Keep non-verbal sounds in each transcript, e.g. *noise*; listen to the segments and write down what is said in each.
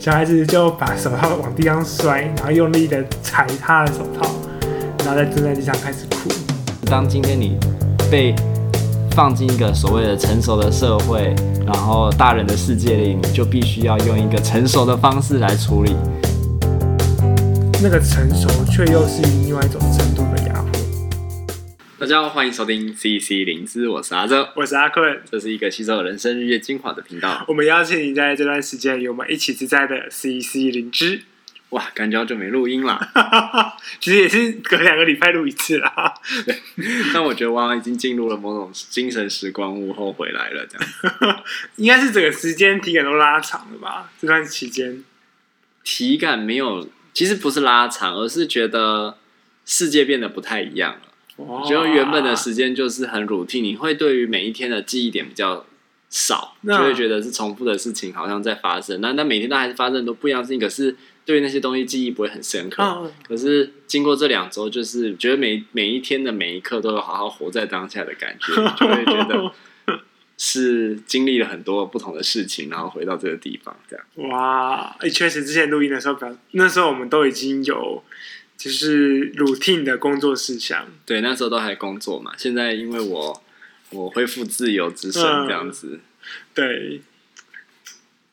小孩子就把手套往地上摔，然后用力的踩他的手套，然后再蹲在地上开始哭。当今天你被放进一个所谓的成熟的社会，然后大人的世界里，你就必须要用一个成熟的方式来处理。那个成熟却又是另外一种程度的。大家好，欢迎收听 CC 灵芝，我是阿哲，我是阿坤，这是一个吸收人生日月精华的频道。我们邀请你在这段时间与我们一起自在的 CC 灵芝。哇，感觉好久没录音了，*laughs* 其实也是隔两个礼拜录一次啦。对，但我觉得我已经进入了某种精神时光屋后回来了，这样。*laughs* 应该是整个时间体感都拉长了吧？这段期间体感没有。其实不是拉长，而是觉得世界变得不太一样了。我觉得原本的时间就是很 routine，你会对于每一天的记忆点比较少，就会觉得是重复的事情好像在发生。那那每天都还是发生很多不一样的事情，可是对于那些东西记忆不会很深刻。可是经过这两周，就是觉得每每一天的每一刻都有好好活在当下的感觉，*laughs* 就会觉得。是经历了很多不同的事情，然后回到这个地方，这样。哇，哎，确实，之前录音的时候，那时候我们都已经有就是 routine 的工作事项。对，那时候都还工作嘛。现在因为我我恢复自由之身，这样子。嗯、对，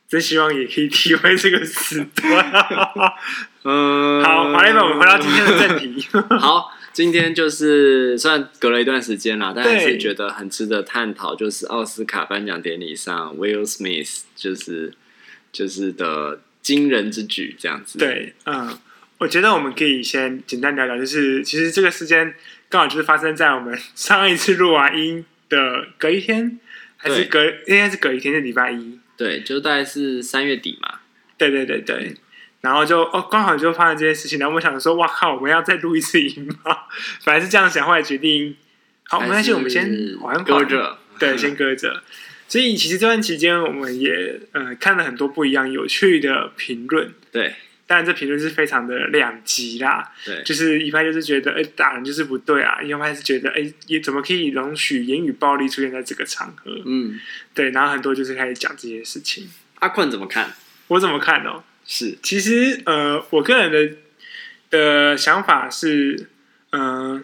真希望也可以体会这个时段。*laughs* 嗯，好，好，来吧，我们回到今天的正题。*laughs* 好。今天就是虽然隔了一段时间啦，但还是觉得很值得探讨。就是奥斯卡颁奖典礼上，Will Smith 就是就是的惊人之举，这样子。对，嗯，我觉得我们可以先简单聊聊，就是其实这个事件刚好就是发生在我们 *laughs* 上一次录完音的隔一天，还是隔应该是隔一天，是礼拜一。对，就大概是三月底嘛。对对对对。然后就哦，刚好就发生这件事情。然后我想说，哇靠，我们要再录一次音吗？本来是这样想，后来决定，好，没关系，我们先缓缓，搁着，对，先搁着。*laughs* 所以其实这段期间，我们也呃看了很多不一样有趣的评论。对，当然这评论是非常的两极啦。对，就是一派就是觉得，哎，打人就是不对啊；一派是觉得，哎，也怎么可以容许言语暴力出现在这个场合？嗯，对。然后很多就是开始讲这些事情。阿坤怎么看？我怎么看哦？是，其实呃，我个人的的想法是，嗯、呃，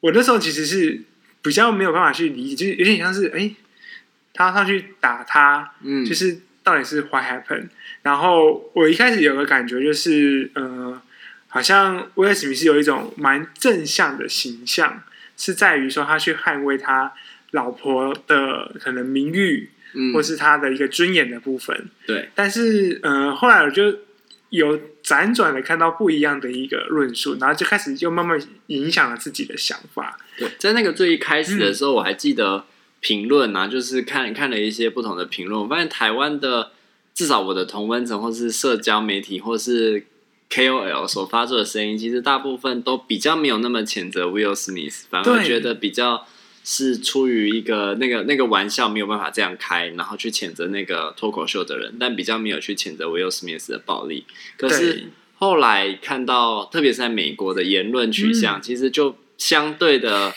我那时候其实是比较没有办法去理解，就是有点像是，哎，他上去打他，嗯，就是到底是 what happened？然后我一开始有个感觉就是，呃，好像威尔史密斯有一种蛮正向的形象，是在于说他去捍卫他老婆的可能名誉。或是他的一个尊严的部分，对。但是，呃，后来我就有辗转的看到不一样的一个论述，然后就开始就慢慢影响了自己的想法。对，在那个最一开始的时候，我还记得评论啊，嗯、就是看看了一些不同的评论，我发现台湾的至少我的同温层或是社交媒体或是 KOL 所发出的声音，其实大部分都比较没有那么谴责 Will Smith，反而觉得比较。是出于一个那个那个玩笑没有办法这样开，然后去谴责那个脱口秀的人，但比较没有去谴责 Will Smith 的暴力。可是后来看到，特别是在美国的言论取向，嗯、其实就相对的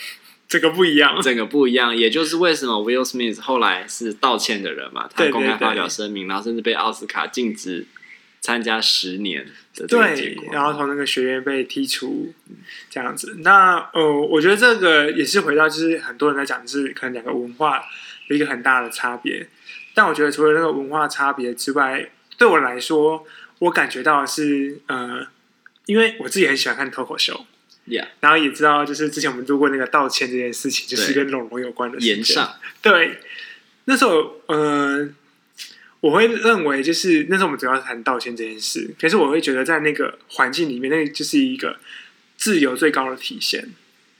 这个不一样，整个不一样。也就是为什么 Will Smith 后来是道歉的人嘛，他公开发表声明，然后甚至被奥斯卡禁止。参加十年的对，然后从那个学院被踢出，这样子。那呃，我觉得这个也是回到，就是很多人在讲，就是可能两个文化有一个很大的差别。但我觉得除了那个文化差别之外，对我来说，我感觉到的是呃，因为我自己很喜欢看脱口秀，Yeah. 然后也知道，就是之前我们做过那个道歉这件事情，就是跟龙龙有关的事情。对，那时候呃。我会认为，就是那时候我们主要谈道歉这件事，可是我会觉得，在那个环境里面，那就是一个自由最高的体现。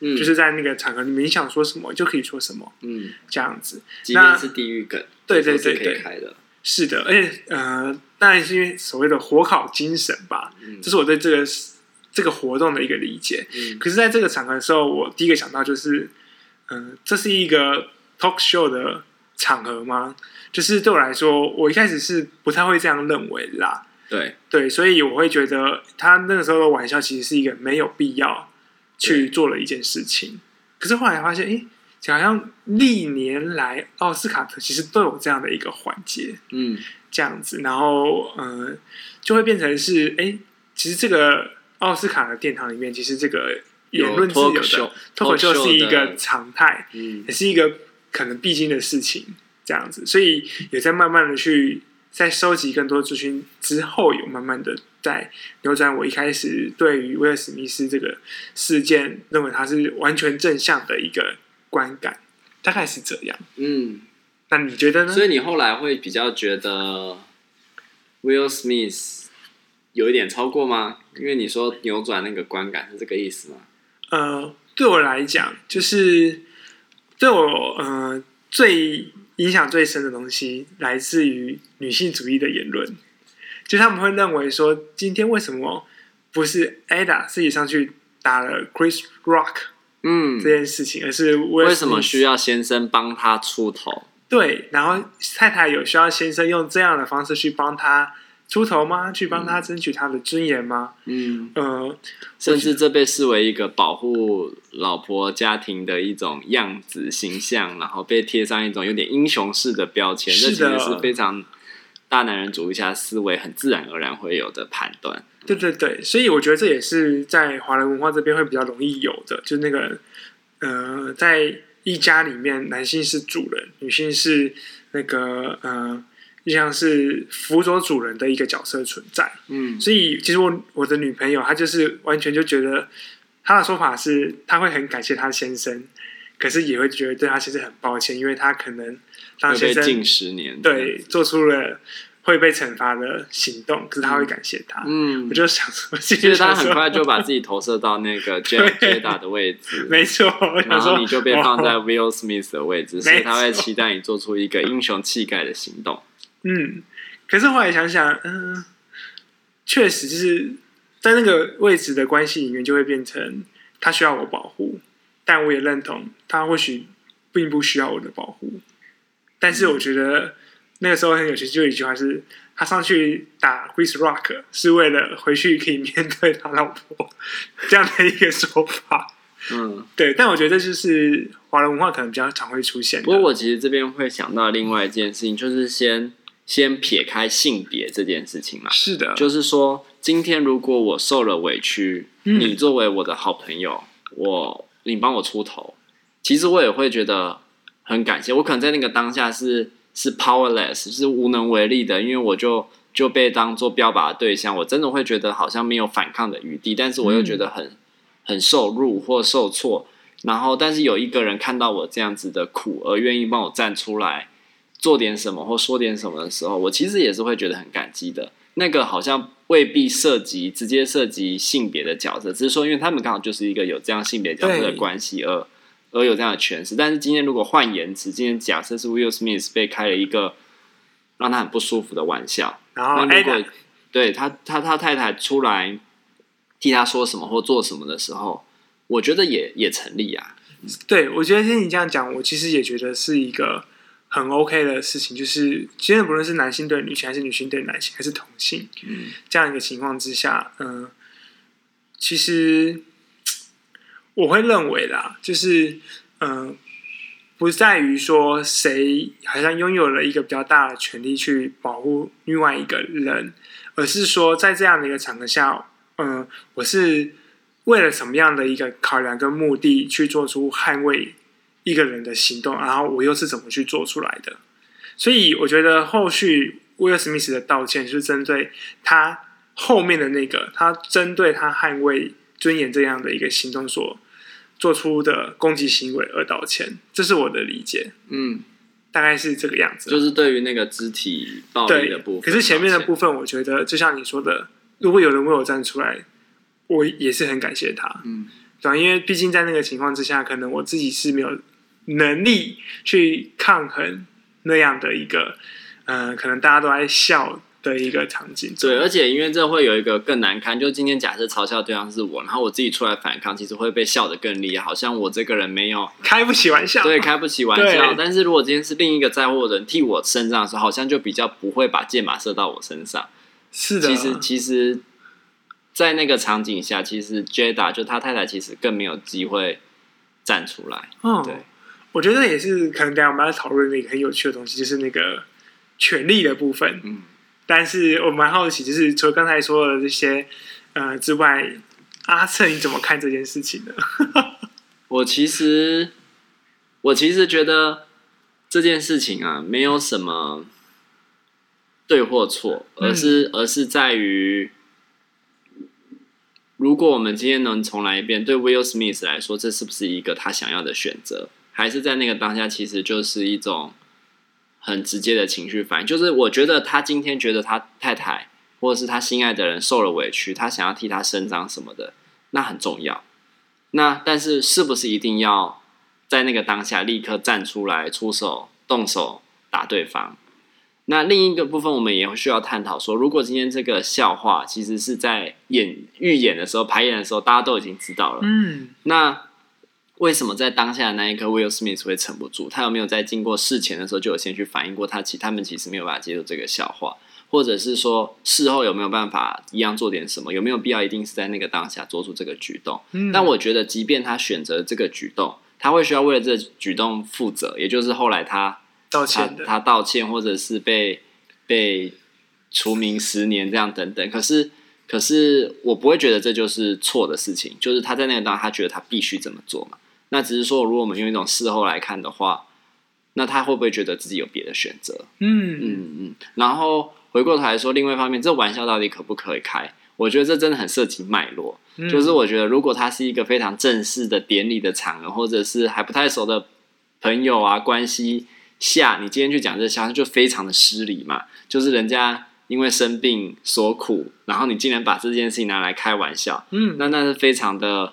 嗯，就是在那个场合里面，你想说什么就可以说什么。嗯，这样子，即便是地狱梗，对对对对，是的，而且呃，当然是因为所谓的火烤精神吧。嗯，这是我对这个这个活动的一个理解。嗯，可是在这个场合的时候，我第一个想到就是，嗯、呃，这是一个 talk show 的场合吗？就是对我来说，我一开始是不太会这样认为啦。对对，所以我会觉得他那个时候的玩笑其实是一个没有必要去做了一件事情。可是后来发现，哎，好像历年来奥斯卡其实都有这样的一个环节，嗯，这样子，然后呃，就会变成是，哎，其实这个奥斯卡的殿堂里面，其实这个言论自由的脱口秀是一个常态，嗯，也是一个可能必经的事情，这样子，所以也在慢慢的去在收集更多资讯之后，有慢慢的在扭转我一开始对于威尔史密斯这个事件认为他是完全正向的一个。观感大概是这样，嗯，那你觉得呢？所以你后来会比较觉得 Will Smith 有一点超过吗？因为你说扭转那个观感是这个意思吗？呃，对我来讲，就是对我呃最影响最深的东西来自于女性主义的言论，就他们会认为说，今天为什么不是 Ada 自己上去打了 Chris Rock？嗯，这件事情，而是为什么需要先生帮他出头？对，然后太太有需要先生用这样的方式去帮他出头吗？去帮他争取他的尊严吗？嗯，呃，甚至这被视为一个保护老婆家庭的一种样子形象，然后被贴上一种有点英雄式的标签，这其实是非常大男人主义下思维很自然而然会有的判断。对对对，所以我觉得这也是在华人文化这边会比较容易有的，就那个呃，在一家里面，男性是主人，女性是那个呃，就像是辅佐主人的一个角色存在。嗯，所以其实我我的女朋友她就是完全就觉得，她的说法是她会很感谢她先生，可是也会觉得对她先生很抱歉，因为她可能当先生近十年对做出了。会被惩罚的行动，可是他会感谢他。嗯，我就想说，其实他很快就把自己投射到那个 *laughs* Jada 的位置，没错。然后你就被放在 Will Smith 的位置，哦、所以他会期待你做出一个英雄气概的行动。嗯，可是后来想想，嗯、呃，确实就是在那个位置的关系里面，就会变成他需要我保护，但我也认同他或许并不需要我的保护。但是我觉得。嗯那个时候很有趣，就有一句话是：他上去打 Chris Rock 是为了回去可以面对他老婆 *laughs* 这样的一个说法。嗯，对。但我觉得这就是华人文化可能比较常会出现。不过我其实这边会想到另外一件事情，就是先先撇开性别这件事情嘛。是的，就是说，今天如果我受了委屈，嗯、你作为我的好朋友，我你帮我出头，其实我也会觉得很感谢。我可能在那个当下是。是 powerless，是无能为力的，因为我就就被当做标靶的对象，我真的会觉得好像没有反抗的余地，但是我又觉得很、嗯、很受辱或受挫，然后但是有一个人看到我这样子的苦，而愿意帮我站出来做点什么或说点什么的时候，我其实也是会觉得很感激的。那个好像未必涉及直接涉及性别的角色，只是说因为他们刚好就是一个有这样性别角色的关系而。而有这样的诠释，但是今天如果换言之，今天假设是 Will Smith 被开了一个让他很不舒服的玩笑，然后那如果对他他他太太出来替他说什么或做什么的时候，我觉得也也成立啊。对，我觉得听你这样讲，我其实也觉得是一个很 OK 的事情，就是今天不论是男性对女性，还是女性对男性，还是同性，嗯，这样一个情况之下，嗯、呃，其实。我会认为啦，就是嗯、呃，不在于说谁好像拥有了一个比较大的权利去保护另外一个人，而是说在这样的一个场合下，嗯、呃，我是为了什么样的一个考量跟目的去做出捍卫一个人的行动，然后我又是怎么去做出来的？所以我觉得后续威尔史密斯的道歉是针对他后面的那个，他针对他捍卫尊严这样的一个行动所。做出的攻击行为而道歉，这是我的理解。嗯，大概是这个样子。就是对于那个肢体暴力的部分。可是前面的部分，我觉得就像你说的，如果有人为我站出来，我也是很感谢他。嗯，对，因为毕竟在那个情况之下，可能我自己是没有能力去抗衡那样的一个，呃，可能大家都在笑。的一个场景，对，而且因为这会有一个更难堪，就今天假设嘲笑对象是我，然后我自己出来反抗，其实会被笑得更厉害，好像我这个人没有开不起玩笑，对，开不起玩笑。但是如果今天是另一个在乎的人替我身上的时候，好像就比较不会把箭靶射到我身上。是的，其实其实，在那个场景下，其实 Jada 就他太太其实更没有机会站出来。嗯，对，我觉得也是可能等下我们要讨论那个很有趣的东西，就是那个权力的部分。嗯，但是我蛮好奇，就是除了刚才说的这些呃之外，阿策你怎么看这件事情呢？*laughs* 我其实我其实觉得这件事情啊，没有什么对或错，而是、嗯、而是在于。如果我们今天能重来一遍，对 Will Smith 来说，这是不是一个他想要的选择？还是在那个当下，其实就是一种很直接的情绪反应？就是我觉得他今天觉得他太太或者是他心爱的人受了委屈，他想要替他伸张什么的，那很重要。那但是是不是一定要在那个当下立刻站出来出手动手打对方？那另一个部分，我们也会需要探讨说，如果今天这个笑话其实是在演预演的时候、排演的时候，大家都已经知道了，嗯，那为什么在当下的那一刻，Will Smith 会撑不住？他有没有在经过事前的时候就有先去反映过他其他们其实没有办法接受这个笑话，或者是说事后有没有办法一样做点什么？有没有必要一定是在那个当下做出这个举动？嗯，但我觉得，即便他选择这个举动，他会需要为了这个举动负责，也就是后来他。道歉的，他道歉，或者是被被除名十年这样等等。可是，可是我不会觉得这就是错的事情。就是他在那个当，他觉得他必须这么做嘛。那只是说，如果我们用一种事后来看的话，那他会不会觉得自己有别的选择？嗯嗯嗯。然后回过头来说，另外一方面，这玩笑到底可不可以开？我觉得这真的很涉及脉络。嗯、就是我觉得，如果他是一个非常正式的典礼的场合，或者是还不太熟的朋友啊关系。下，你今天去讲这个笑话就非常的失礼嘛，就是人家因为生病所苦，然后你竟然把这件事情拿来开玩笑，嗯，那那是非常的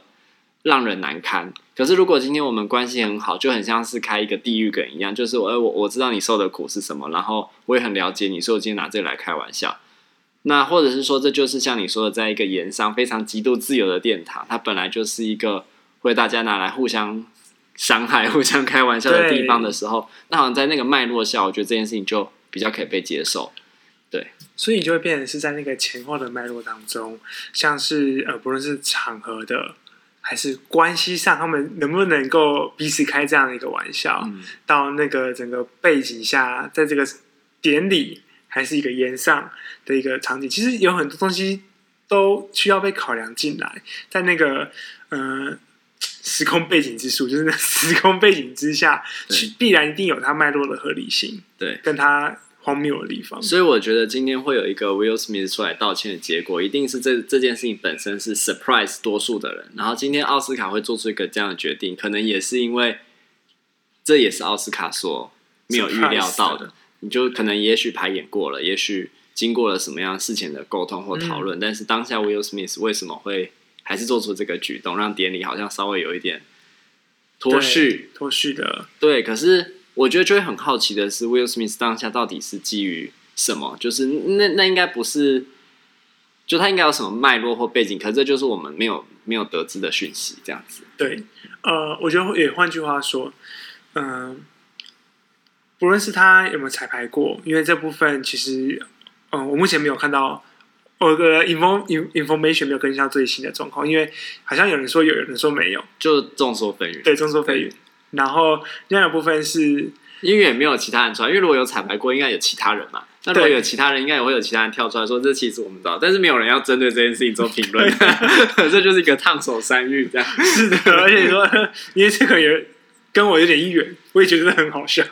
让人难堪。可是如果今天我们关系很好，就很像是开一个地狱梗一样，就是我我我知道你受的苦是什么，然后我也很了解你，所以我今天拿这个来开玩笑。那或者是说，这就是像你说的，在一个盐商非常极度自由的殿堂，它本来就是一个会大家拿来互相。伤害、*laughs* 互相开玩笑的地方的时候，那好像在那个脉络下，我觉得这件事情就比较可以被接受。对，所以你就会变成是在那个前后的脉络当中，像是呃，不论是场合的还是关系上，他们能不能够彼此开这样的一个玩笑，嗯、到那个整个背景下，在这个典礼还是一个宴上的一个场景，其实有很多东西都需要被考量进来，在那个呃。时空背景之术，就是那 *laughs* 时空背景之下，去必然一定有它脉络的合理性，对，跟它荒谬的地方。所以我觉得今天会有一个 Will Smith 出来道歉的结果，一定是这这件事情本身是 surprise 多数的人。然后今天奥斯卡会做出一个这样的决定，可能也是因为这也是奥斯卡所没有预料到的。你就可能也许排演过了，也许经过了什么样事情的沟通或讨论，嗯，但是当下 Will Smith 为什么会？还是做出这个举动，让典礼好像稍微有一点脱序，脱序的。对，可是我觉得就会很好奇的是，Will Smith 当下到底是基于什么？就是那那应该不是，就他应该有什么脉络或背景，可是这就是我们没有没有得知的讯息，这样子。对，呃，我觉得也换句话说，嗯、呃，不论是他有没有彩排过，因为这部分其实，嗯、呃，我目前没有看到。我的 inform information 没有跟上最新的状况，因为好像有人说有，有人说没有，就众说纷纭。对，众说纷纭。然后另外一部分是，因为也没有其他人出来，因为如果有彩排过，应该有其他人嘛。那如果有其他人，应该也会有其他人跳出来说，这其实我们知道，但是没有人要针对这件事情做评论，*laughs* 这就是一个烫手山芋这样。是的，而且说，因为这个也跟我有点远，我也觉得很好笑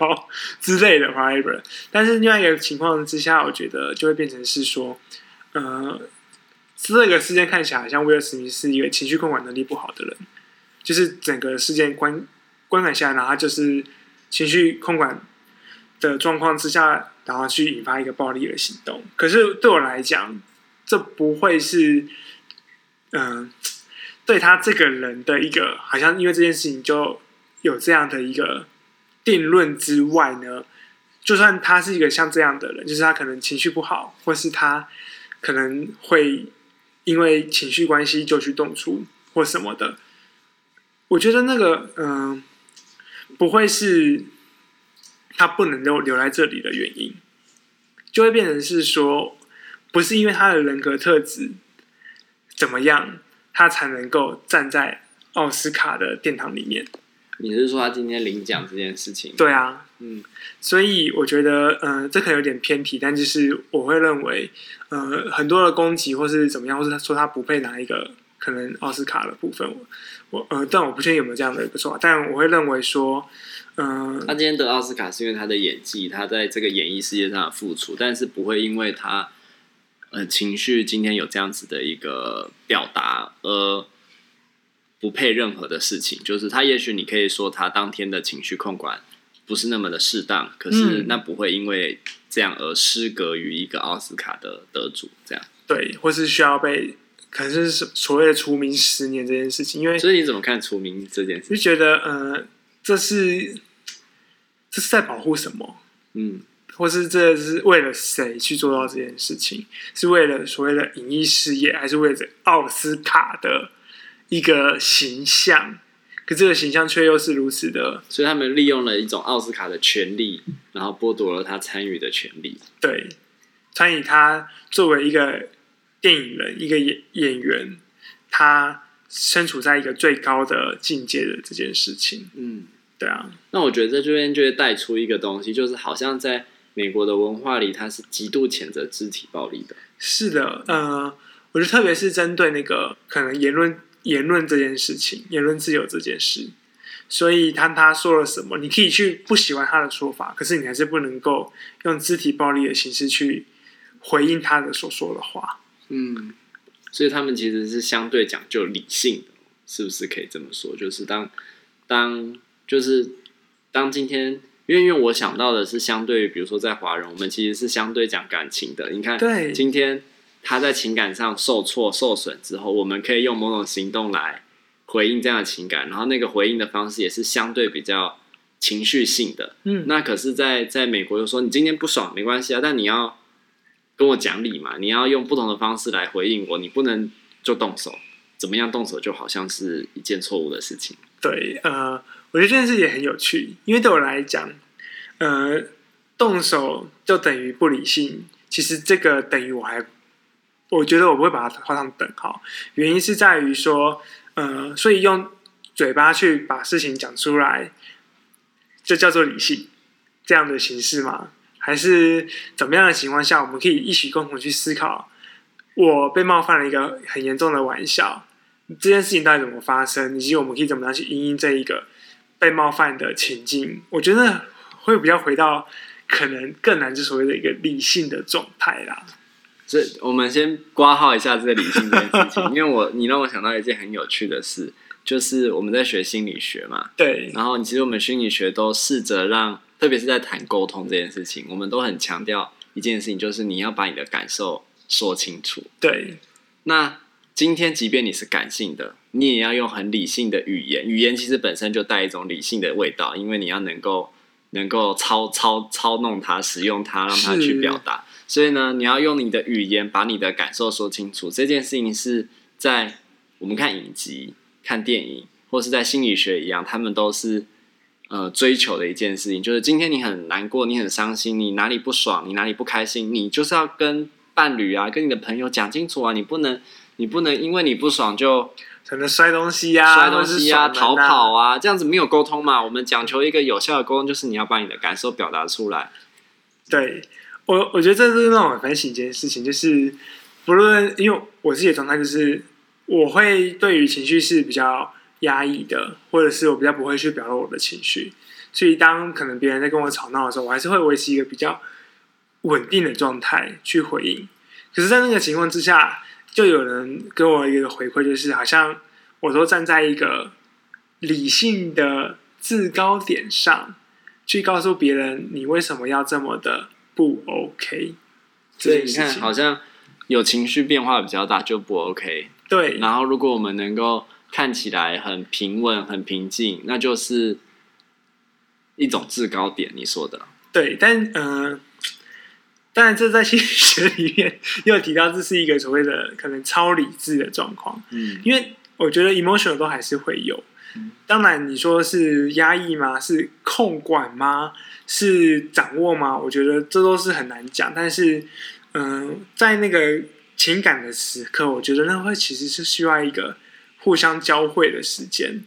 之类的 whatever。但是另外一个情况之下，我觉得就会变成是说。呃，这个事件看起来好像威尔史密斯是一个情绪控管能力不好的人，就是整个事件观观感下，然后就是情绪控管的状况之下，然后去引发一个暴力的行动。可是对我来讲，这不会是嗯、对他这个人的一个好像因为这件事情就有这样的一个定论之外呢，就算他是一个像这样的人，就是他可能情绪不好，或是他。可能会因为情绪关系就去动粗或什么的，我觉得那个嗯、不会是他不能留留在这里的原因，就会变成是说，不是因为他的人格特质怎么样，他才能够站在奥斯卡的殿堂里面。你是说他今天领奖这件事情？对啊，嗯，所以我觉得，呃，这可能有点偏题，但就是我会认为，呃，很多的攻击或是怎么样，或是他说他不配拿一个可能奥斯卡的部分，我，我呃，但我不确定有没有这样的一个说法，但我会认为说，嗯、呃，他今天得奥斯卡是因为他的演技，他在这个演艺事业上的付出，但是不会因为他，呃，情绪今天有这样子的一个表达而。不配任何的事情，就是他。也许你可以说他当天的情绪控管不是那么的适当，可是那不会因为这样而失格于一个奥斯卡的得主。这样对，或是需要被，可能是所谓的除名十年这件事情。因为所以你怎么看除名这件事？就觉得呃，这是这是在保护什么？嗯，或是这是为了谁去做到这件事情？是为了所谓的影艺事业，还是为了奥斯卡的？一个形象，可这个形象却又是如此的，所以他们利用了一种奥斯卡的权利，然后剥夺了他参与的权利。对，参与他作为一个电影人、一个演演员，他身处在一个最高的境界的这件事情。嗯，对啊。那我觉得这边就会带出一个东西，就是好像在美国的文化里，他是极度谴责肢体暴力的。是的，呃，我觉得特别是针对那个可能言论。言论这件事情，言论自由这件事，所以他他说了什么，你可以去不喜欢他的说法，可是你还是不能够用肢体暴力的形式去回应他的所说的话。嗯，所以他们其实是相对讲究理性的，是不是可以这么说？就是当当就是当今天，因为因为我想到的是，相对于比如说在华人，我们其实是相对讲感情的。你看，对，今天。他在情感上受挫、受损之后，我们可以用某种行动来回应这样的情感，然后那个回应的方式也是相对比较情绪性的。嗯，那可是在，在在美国又说，你今天不爽没关系啊，但你要跟我讲理嘛，你要用不同的方式来回应我，你不能就动手，怎么样动手就好像是一件错误的事情。对，呃，我觉得这件事也很有趣，因为对我来讲，呃，动手就等于不理性，其实这个等于我还。我觉得我不会把它画上等号，原因是在于说，呃，所以用嘴巴去把事情讲出来，就叫做理性这样的形式吗？还是怎么样的情况下，我们可以一起共同去思考，我被冒犯了一个很严重的玩笑，这件事情到底怎么发生，以及我们可以怎么样去因应这一个被冒犯的情境？我觉得会比较回到可能更难之所谓的一个理性的状态啦。我们先挂号一下这个理性这件事情，*laughs* 因为我你让我想到一件很有趣的事，就是我们在学心理学嘛，对，然后其实我们心理学都试着让，特别是在谈沟通这件事情，我们都很强调一件事情，就是你要把你的感受说清楚。对，那今天即便你是感性的，你也要用很理性的语言，语言其实本身就带一种理性的味道，因为你要能够能够操操操弄它，使用它，让它去表达。所以呢，你要用你的语言把你的感受说清楚。这件事情是在我们看影集、看电影，或是在心理学一样，他们都是呃追求的一件事情。就是今天你很难过，你很伤心，你哪里不爽，你哪里不开心，你就是要跟伴侣啊，跟你的朋友讲清楚啊。你不能，你不能因为你不爽就可能摔东西呀、啊、摔东西呀、啊、逃跑啊，这样子没有沟通嘛。我们讲求一个有效的沟通，就是你要把你的感受表达出来。对。我我觉得这是让我反省一件事情，就是不论因为我自己的状态，就是我会对于情绪是比较压抑的，或者是我比较不会去表露我的情绪，所以当可能别人在跟我吵闹的时候，我还是会维持一个比较稳定的状态去回应。可是，在那个情况之下，就有人给我一个回馈，就是好像我都站在一个理性的制高点上去告诉别人，你为什么要这么的。不 OK，所以你看，好像有情绪变化比较大就不 OK。对，然后如果我们能够看起来很平稳、很平静，那就是一种制高点。你说的对，但嗯、呃，当然这在心理学里面又提到，这是一个所谓的可能超理智的状况。嗯，因为我觉得 emotional 都还是会有。当然，你说是压抑吗？是控管吗？是掌握吗？我觉得这都是很难讲。但是，嗯、呃，在那个情感的时刻，我觉得那会其实是需要一个互相交汇的时间。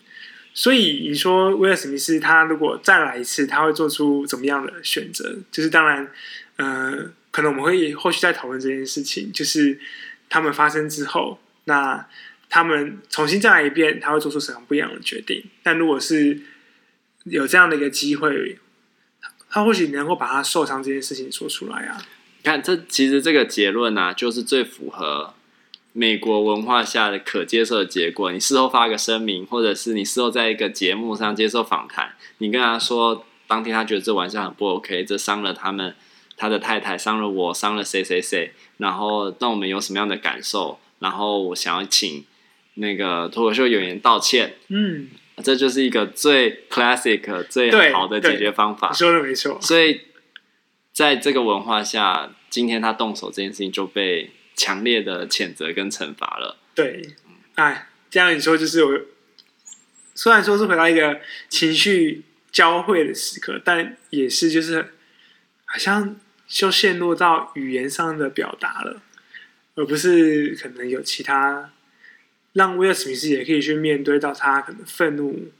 所以你说威尔史密斯他如果再来一次，他会做出怎么样的选择？就是当然，呃，可能我们会后续再讨论这件事情。就是他们发生之后，那他们重新再来一遍，他会做出什么不一样的决定？但如果是有这样的一个机会，他或许能够把他受伤这件事情说出来啊。你看，这其实这个结论啊，就是最符合。美国文化下的可接受的结果，你事后发个声明，或者是你事后在一个节目上接受访谈，你跟他说，当天他觉得这玩笑很不 OK，这伤了他们，他的太太伤了我，伤了谁谁谁，然后让我们有什么样的感受，然后我想要请那个脱口秀演员道歉，嗯，这就是一个最 classic 最好的解决方法，说的没错。所以在这个文化下，今天他动手这件事情就被。强烈的谴责跟惩罚了。对，哎，这样你说就是我，虽然说是回到一个情绪交汇的时刻，但也是就是好像就陷入到语言上的表达了，而不是可能有其他让威尔史密斯也可以去面对到他可能愤怒。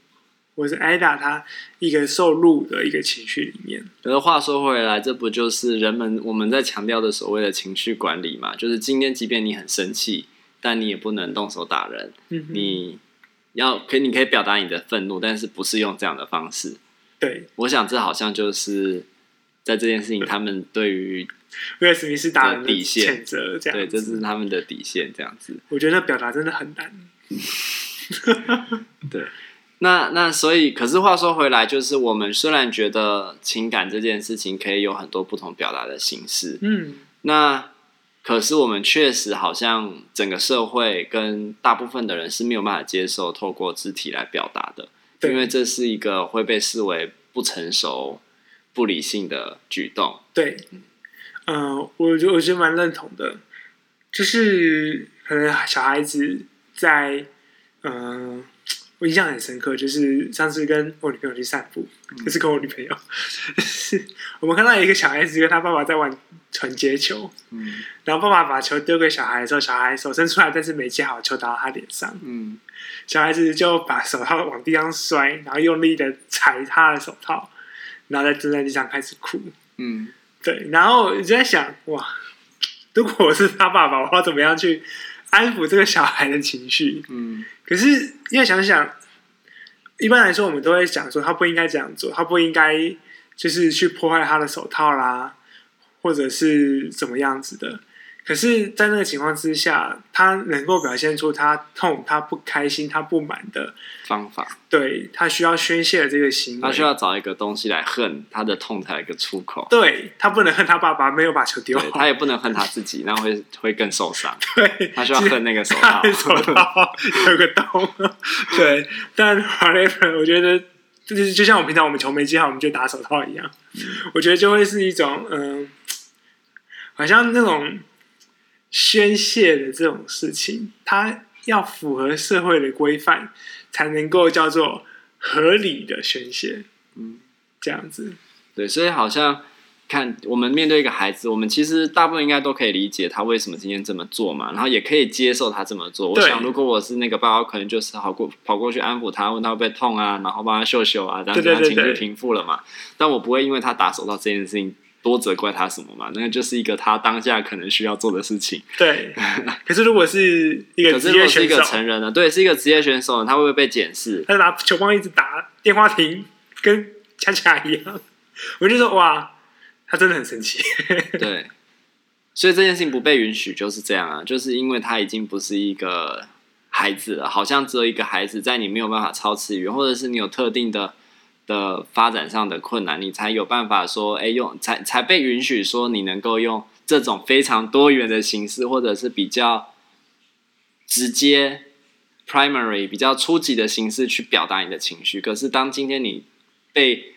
或是挨打他一个受辱的一个情绪里面。可是话说回来，这不就是人们我们在强调的所谓的情绪管理嘛？就是今天即便你很生气，但你也不能动手打人。嗯，你要可以你可以表达你的愤怒，但是不是用这样的方式？对，我想这好像就是在这件事情，他们对于威尔史密斯打底线，谴责这样，对，这是他们的底线，这样子。我觉得表达真的很难。*laughs* 对。那那所以，可是话说回来，就是我们虽然觉得情感这件事情可以有很多不同表达的形式，嗯，那可是我们确实好像整个社会跟大部分的人是没有办法接受透过肢体来表达的，因为这是一个会被视为不成熟、不理性的举动。对，嗯、呃，我觉得我觉得蛮认同的，就是可能小孩子在嗯。呃我印象很深刻，就是上次跟我女朋友去散步，就、嗯、是跟我女朋友，是我们看到一个小孩子跟他爸爸在玩传接球，嗯，然后爸爸把球丢给小孩的时候，小孩手伸出来，但是没接好，球打到他脸上，嗯，小孩子就把手套往地上摔，然后用力的踩他的手套，然后在蹲在地上开始哭，嗯，对，然后我就在想，哇，如果我是他爸爸，我要怎么样去安抚这个小孩的情绪？嗯。可是，要想想，一般来说，我们都会讲说，他不应该这样做，他不应该就是去破坏他的手套啦，或者是怎么样子的。可是，在那个情况之下，他能够表现出他痛、他不开心、他不满的方法，对，他需要宣泄的这个行为，他需要找一个东西来恨他的痛，才有一个出口。对，他不能恨他爸爸没有把球丢好，他也不能恨他自己，那会会更受伤。*laughs* 对，他需要恨那个手套，手套 *laughs* 有个洞。对，但 whatever，我觉得就是就像我们平常我们球没接好，我们就打手套一样。嗯、我觉得就会是一种嗯、呃，好像那种。宣泄的这种事情，它要符合社会的规范，才能够叫做合理的宣泄。嗯，这样子。对，所以好像看我们面对一个孩子，我们其实大部分应该都可以理解他为什么今天这么做嘛，然后也可以接受他这么做。我想，如果我是那个爸爸，可能就是好过跑过去安抚他，问他会不会痛啊，然后帮他秀秀啊，这样子他情绪平复了嘛。但我不会因为他打手到这件事情。多责怪他什么嘛？那个就是一个他当下可能需要做的事情。对，*laughs* 可是如果是一个职业选手，可是如果是一个成人呢？对，是一个职业选手，他会不会被检视？他拿球棒一直打，电话亭跟恰恰一样。我就说哇，他真的很神奇。*laughs* 对，所以这件事情不被允许就是这样啊，就是因为他已经不是一个孩子了，好像只有一个孩子，在你没有办法超次元，或者是你有特定的。的发展上的困难，你才有办法说，哎，用才才被允许说，你能够用这种非常多元的形式，或者是比较直接、primary、比较初级的形式去表达你的情绪。可是，当今天你被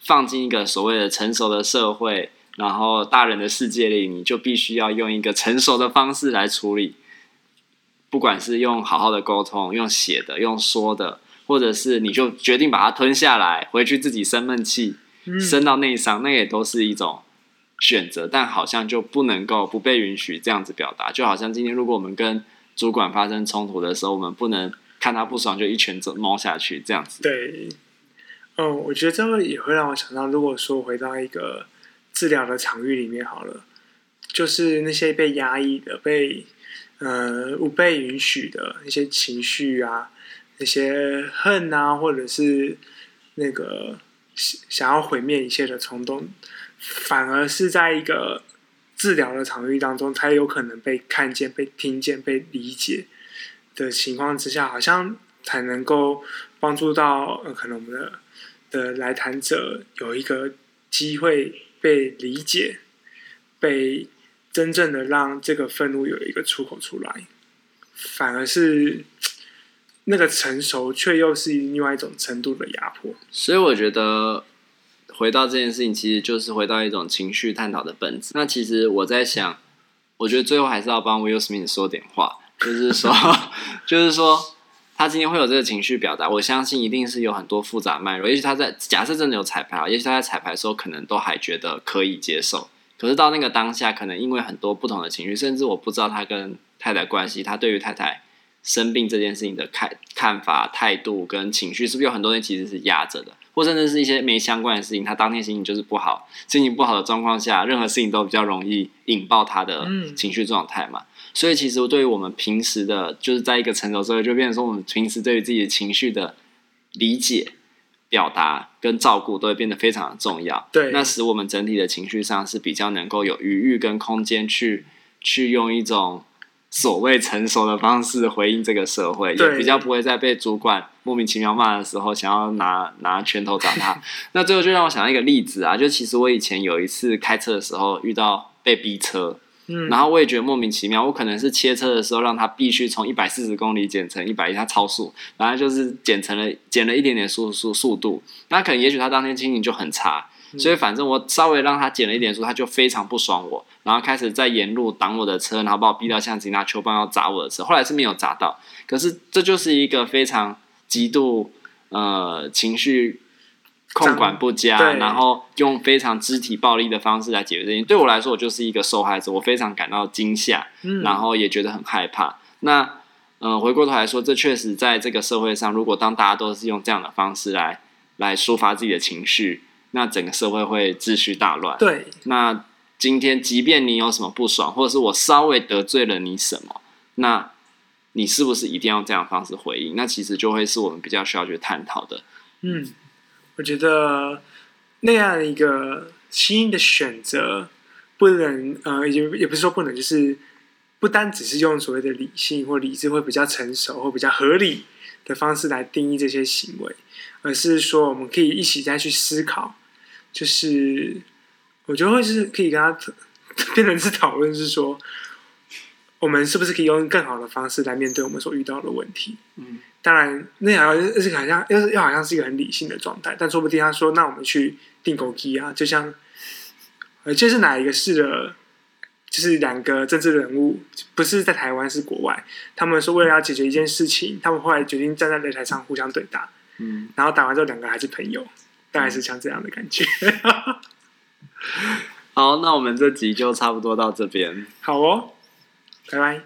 放进一个所谓的成熟的社会，然后大人的世界里，你就必须要用一个成熟的方式来处理，不管是用好好的沟通，用写的，用说的。或者是你就决定把它吞下来，回去自己生闷气，嗯、生到内伤，那也都是一种选择。但好像就不能够不被允许这样子表达。就好像今天如果我们跟主管发生冲突的时候，我们不能看他不爽就一拳子猫下去这样子。对，嗯，我觉得这个也会让我想到，如果说回到一个治疗的场域里面好了，就是那些被压抑的、被呃不被允许的一些情绪啊，那些恨啊，或者是那个想要毁灭一切的冲动，反而是在一个治疗的场域当中，才有可能被看见、被听见、被理解的情况之下，好像才能够帮助到，可能我们的的来谈者有一个机会被理解，被真正的让这个愤怒有一个出口出来，反而是那个成熟，却又是另外一种程度的压迫。所以我觉得。回到这件事情，其实就是回到一种情绪探讨的本质。那其实我在想，我觉得最后还是要帮 Will Smith 说点话，就是说，*laughs* 就是说，他今天会有这个情绪表达，我相信一定是有很多复杂脉络。也许他在假设真的有彩排啊，也许他在彩排的时候可能都还觉得可以接受，可是到那个当下，可能因为很多不同的情绪，甚至我不知道他跟太太关系，他对于太太生病这件事情的看看法、态度跟情绪，是不是有很多人其实是压着的？或甚至是一些没相关的事情，他当天心情就是不好，心情不好的状况下，任何事情都比较容易引爆他的情绪状态嘛。嗯、所以其实对于我们平时的，就是在一个成熟社会，就变成说我们平时对于自己的情绪的理解、表达跟照顾，都会变得非常的重要。对，那使我们整体的情绪上是比较能够有余裕跟空间去去用一种。所谓成熟的方式回应这个社会，也比较不会在被主管莫名其妙骂的时候，想要拿拿拳头打他。*laughs* 那最后就让我想到一个例子啊，就其实我以前有一次开车的时候遇到被逼车，嗯，然后我也觉得莫名其妙，我可能是切车的时候让他必须从一百四十公里减成一百一，他超速，然后就是减成了减了一点点速速速度，那可能也许他当天心情就很差。所以反正我稍微让他减了一点速，他就非常不爽我，然后开始在沿路挡我的车，然后把我逼到巷子，拿球棒要砸我的车。后来是没有砸到，可是这就是一个非常极度呃情绪控管不佳，然后用非常肢体暴力的方式来解决这件事情。对我来说，我就是一个受害者，我非常感到惊吓，然后也觉得很害怕。那嗯，回过头来说，这确实在这个社会上，如果当大家都是用这样的方式来来抒发自己的情绪。那整个社会会秩序大乱。对。那今天，即便你有什么不爽，或者是我稍微得罪了你什么，那你是不是一定要这样的方式回应？那其实就会是我们比较需要去探讨的。嗯，我觉得那样一个新的选择，不能呃，也也不是说不能，就是不单只是用所谓的理性或理智，会比较成熟或比较合理的方式来定义这些行为。而是说，我们可以一起再去思考，就是我觉得会是可以跟他变成是讨论，是说我们是不是可以用更好的方式来面对我们所遇到的问题？嗯，当然，那好像是好像又是又好像是一个很理性的状态，但说不定他说，那我们去订购机啊，就像呃，这是哪一个市的，就是两个政治人物，不是在台湾，是国外，他们说为了要解决一件事情，他们后来决定站在擂台上互相对打。嗯，然后打完之后，两个还是朋友，大概是像这样的感觉。*laughs* 好，那我们这集就差不多到这边。好哦，拜拜。